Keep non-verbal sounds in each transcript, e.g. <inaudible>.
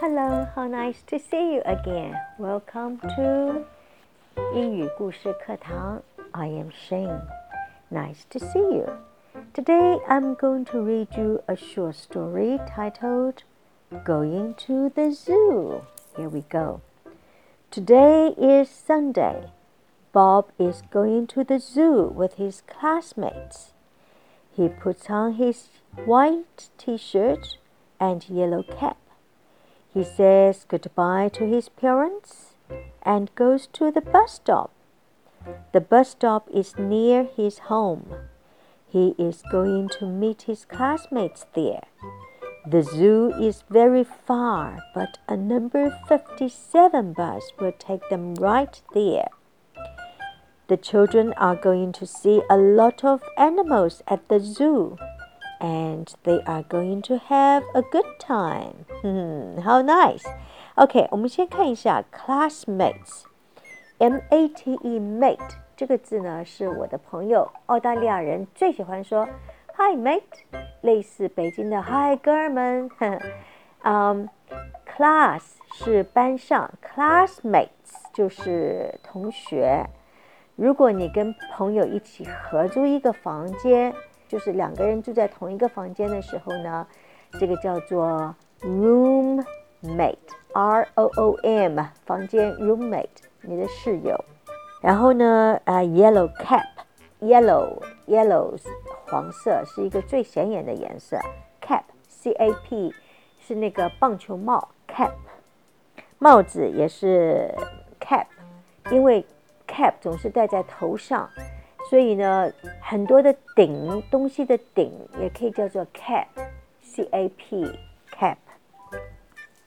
Hello, how nice to see you again. Welcome to 英语故事课堂. I am Shane. Nice to see you. Today I'm going to read you a short story titled Going to the Zoo. Here we go. Today is Sunday. Bob is going to the zoo with his classmates. He puts on his white t shirt and yellow cap. He says goodbye to his parents and goes to the bus stop. The bus stop is near his home. He is going to meet his classmates there. The zoo is very far, but a number 57 bus will take them right there. The children are going to see a lot of animals at the zoo and they are going to have a good time. Hmm, how <laughs> nice. OK，我们先看一下 classmates，M A T E mate 这个字呢，是我的朋友澳大利亚人最喜欢说 Hi mate，类似北京的 Hi 哥儿们。嗯、um,，class <laughs> 是班上，classmates 就是同学。如果你跟朋友一起合租一个房间。 就是两个人住在同一个房间的时候呢，这个叫做 roommate，R O O M，房间 roommate，你的室友。然后呢，啊，yellow cap，yellow yellows 黄色是一个最显眼的颜色，cap C A P 是那个棒球帽 cap，帽子也是 cap，因为 cap 总是戴在头上。所以呢，很多的顶东西的顶也可以叫做 cap，c a p cap。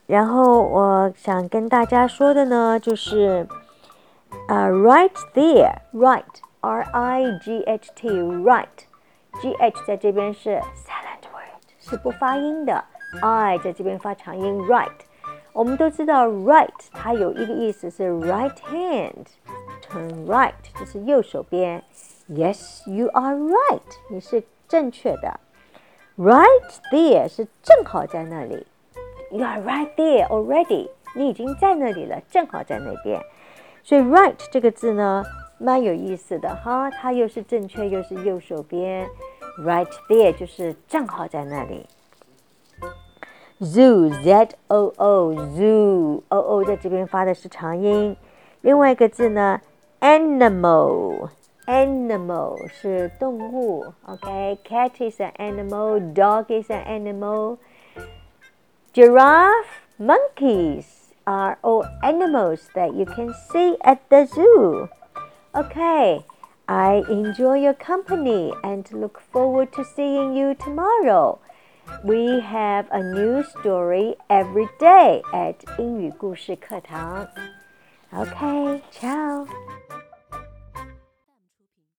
然后我想跟大家说的呢，就是啊，right there，right，r i g h t，right，g h 在这边是 silent word，是不发音的，i 在这边发长音，right。我们都知道 right 它有一个意思是 right hand，turn right 就是右手边。Yes, you are right. 你是正确的。Right there 是正好在那里。You are right there already. 你已经在那里了，正好在那边。所以 right 这个字呢，蛮有意思的哈。它又是正确，又是右手边。Right there 就是正好在那里。Zoo, Z O O, zoo, O O 在这边发的是长音。另外一个字呢，animal。Animal 是动物，OK？Cat is an animal, dog is an animal. Giraffe, monkeys are all animals that you can see at the zoo. Okay, I enjoy your company and look forward to seeing you tomorrow. We have a new story every day at 英语故事课堂. Okay, ciao.